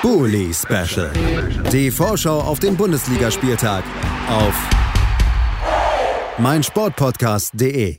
Bully Special. Die Vorschau auf den Bundesligaspieltag auf meinsportpodcast.de.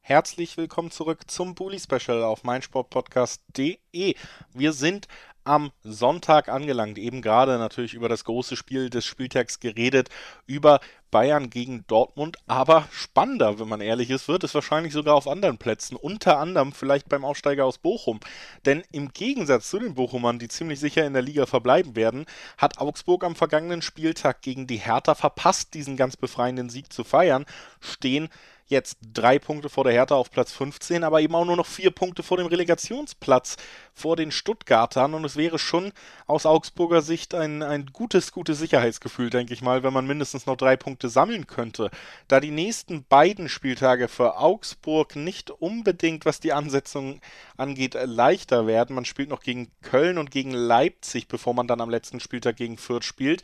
Herzlich willkommen zurück zum Bully Special auf meinsportpodcast.de. Wir sind am Sonntag angelangt. Eben gerade natürlich über das große Spiel des Spieltags geredet, über Bayern gegen Dortmund. Aber spannender, wenn man ehrlich ist, wird es wahrscheinlich sogar auf anderen Plätzen. Unter anderem vielleicht beim Aufsteiger aus Bochum. Denn im Gegensatz zu den Bochumern, die ziemlich sicher in der Liga verbleiben werden, hat Augsburg am vergangenen Spieltag gegen die Hertha verpasst, diesen ganz befreienden Sieg zu feiern, stehen jetzt drei Punkte vor der Hertha auf Platz 15, aber eben auch nur noch vier Punkte vor dem Relegationsplatz vor den Stuttgartern. Und es wäre schon aus Augsburger Sicht ein, ein gutes, gutes Sicherheitsgefühl, denke ich mal, wenn man mindestens noch drei Punkte sammeln könnte. Da die nächsten beiden Spieltage für Augsburg nicht unbedingt, was die Ansetzung angeht, leichter werden. Man spielt noch gegen Köln und gegen Leipzig, bevor man dann am letzten Spieltag gegen Fürth spielt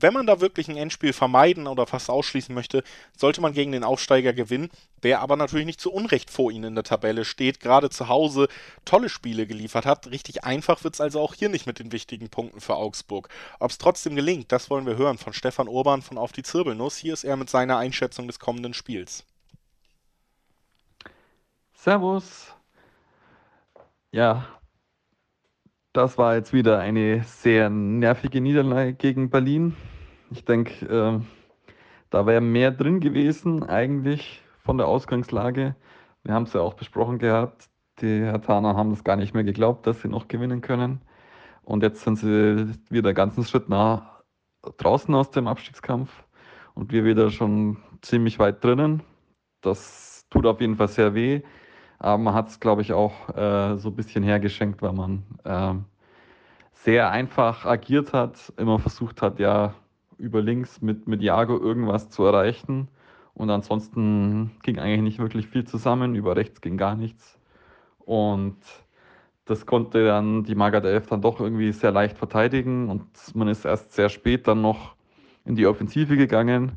wenn man da wirklich ein Endspiel vermeiden oder fast ausschließen möchte, sollte man gegen den Aufsteiger gewinnen, der aber natürlich nicht zu Unrecht vor ihnen in der Tabelle steht, gerade zu Hause tolle Spiele geliefert hat. Richtig einfach wird es also auch hier nicht mit den wichtigen Punkten für Augsburg. Ob es trotzdem gelingt, das wollen wir hören von Stefan Urban von Auf die Zirbelnuss. Hier ist er mit seiner Einschätzung des kommenden Spiels. Servus. Ja, das war jetzt wieder eine sehr nervige Niederlage gegen Berlin. Ich denke, äh, da wäre mehr drin gewesen eigentlich von der Ausgangslage. Wir haben es ja auch besprochen gehabt. Die Hertaner haben das gar nicht mehr geglaubt, dass sie noch gewinnen können. Und jetzt sind sie wieder einen ganzen Schritt nach draußen aus dem Abstiegskampf und wir wieder schon ziemlich weit drinnen. Das tut auf jeden Fall sehr weh. Aber man hat es, glaube ich, auch äh, so ein bisschen hergeschenkt, weil man äh, sehr einfach agiert hat, immer versucht hat, ja, über links mit, mit Jago irgendwas zu erreichen. Und ansonsten ging eigentlich nicht wirklich viel zusammen, über rechts ging gar nichts. Und das konnte dann die Magat 11 dann doch irgendwie sehr leicht verteidigen und man ist erst sehr spät dann noch in die Offensive gegangen.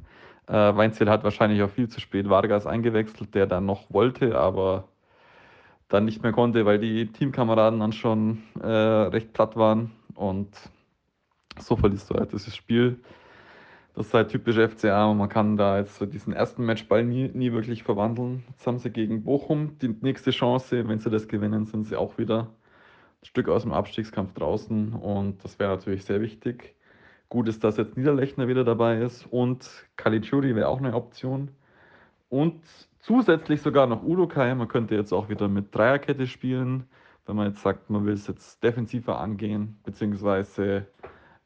Äh, Weinzel hat wahrscheinlich auch viel zu spät Vargas eingewechselt, der dann noch wollte, aber dann nicht mehr konnte, weil die Teamkameraden dann schon äh, recht platt waren. Und so verlierst du halt dieses Spiel. Das ist halt typisch FCA. Man kann da jetzt so diesen ersten Matchball nie, nie wirklich verwandeln. Jetzt haben sie gegen Bochum die nächste Chance. Wenn sie das gewinnen, sind sie auch wieder ein Stück aus dem Abstiegskampf draußen. Und das wäre natürlich sehr wichtig. Gut ist, dass jetzt Niederlechner wieder dabei ist und Caligiuri wäre auch eine Option. Und zusätzlich sogar noch Udokai. Man könnte jetzt auch wieder mit Dreierkette spielen, wenn man jetzt sagt, man will es jetzt defensiver angehen, beziehungsweise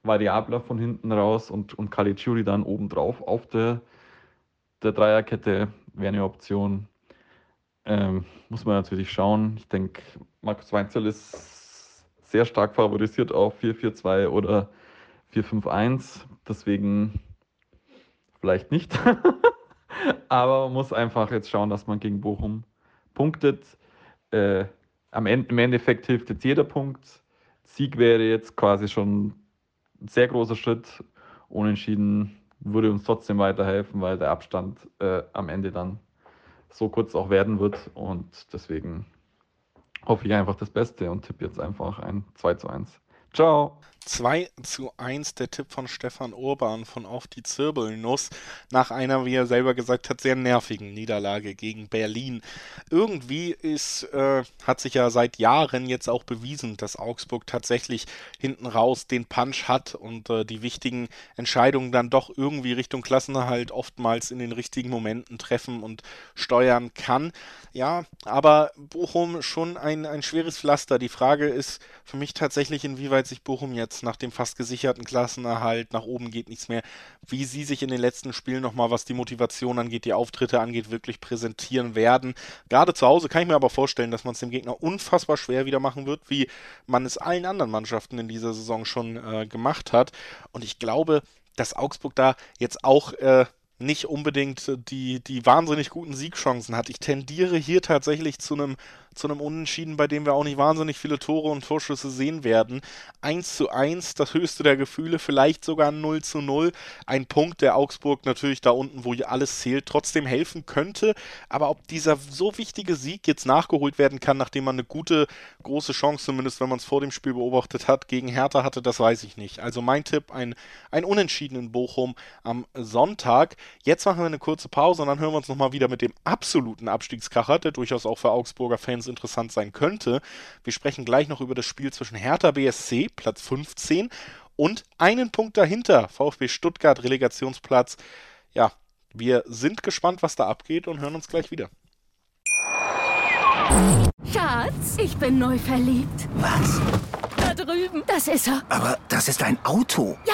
variabler von hinten raus und, und Caligiuri dann obendrauf auf der, der Dreierkette wäre eine Option. Ähm, muss man natürlich schauen. Ich denke, Markus Weinzel ist sehr stark favorisiert auf 4-4-2 oder 4-5-1. Deswegen vielleicht nicht. Aber man muss einfach jetzt schauen, dass man gegen Bochum punktet. Äh, am Ende, Im Endeffekt hilft jetzt jeder Punkt. Sieg wäre jetzt quasi schon ein sehr großer Schritt. Unentschieden würde uns trotzdem weiterhelfen, weil der Abstand äh, am Ende dann so kurz auch werden wird. Und deswegen hoffe ich einfach das Beste und tippe jetzt einfach ein 2 zu 1. Ciao! 2 zu 1 der Tipp von Stefan Urban von Auf die Zirbelnuss nach einer, wie er selber gesagt hat, sehr nervigen Niederlage gegen Berlin. Irgendwie ist, äh, hat sich ja seit Jahren jetzt auch bewiesen, dass Augsburg tatsächlich hinten raus den Punch hat und äh, die wichtigen Entscheidungen dann doch irgendwie Richtung Klassenerhalt oftmals in den richtigen Momenten treffen und steuern kann. Ja, aber Bochum schon ein, ein schweres Pflaster. Die Frage ist für mich tatsächlich, inwieweit sich Bochum jetzt nach dem fast gesicherten Klassenerhalt, nach oben geht nichts mehr, wie sie sich in den letzten Spielen nochmal, was die Motivation angeht, die Auftritte angeht, wirklich präsentieren werden. Gerade zu Hause kann ich mir aber vorstellen, dass man es dem Gegner unfassbar schwer wieder machen wird, wie man es allen anderen Mannschaften in dieser Saison schon äh, gemacht hat. Und ich glaube, dass Augsburg da jetzt auch äh, nicht unbedingt die, die wahnsinnig guten Siegchancen hat. Ich tendiere hier tatsächlich zu einem zu einem Unentschieden, bei dem wir auch nicht wahnsinnig viele Tore und Torschüsse sehen werden. 1 zu 1, das höchste der Gefühle, vielleicht sogar 0 zu 0. Ein Punkt, der Augsburg natürlich da unten, wo alles zählt, trotzdem helfen könnte. Aber ob dieser so wichtige Sieg jetzt nachgeholt werden kann, nachdem man eine gute, große Chance, zumindest wenn man es vor dem Spiel beobachtet hat, gegen Hertha hatte, das weiß ich nicht. Also mein Tipp, ein, ein Unentschieden in Bochum am Sonntag. Jetzt machen wir eine kurze Pause und dann hören wir uns nochmal wieder mit dem absoluten Abstiegskracher, der durchaus auch für Augsburger Fans interessant sein könnte. Wir sprechen gleich noch über das Spiel zwischen Hertha BSC, Platz 15, und einen Punkt dahinter, VfB Stuttgart, Relegationsplatz. Ja, wir sind gespannt, was da abgeht und hören uns gleich wieder. Schatz, ich bin neu verliebt. Was? Da drüben. Das ist er. Aber das ist ein Auto. Ja,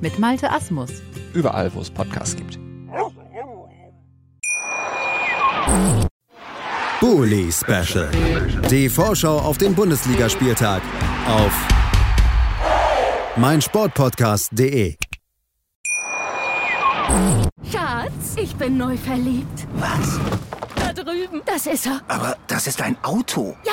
mit Malte Asmus. Überall, wo es Podcasts gibt. Bully Special. Die Vorschau auf den Bundesligaspieltag auf meinsportpodcast.de. Schatz, ich bin neu verliebt. Was? Da drüben. Das ist er. Aber das ist ein Auto. Ja,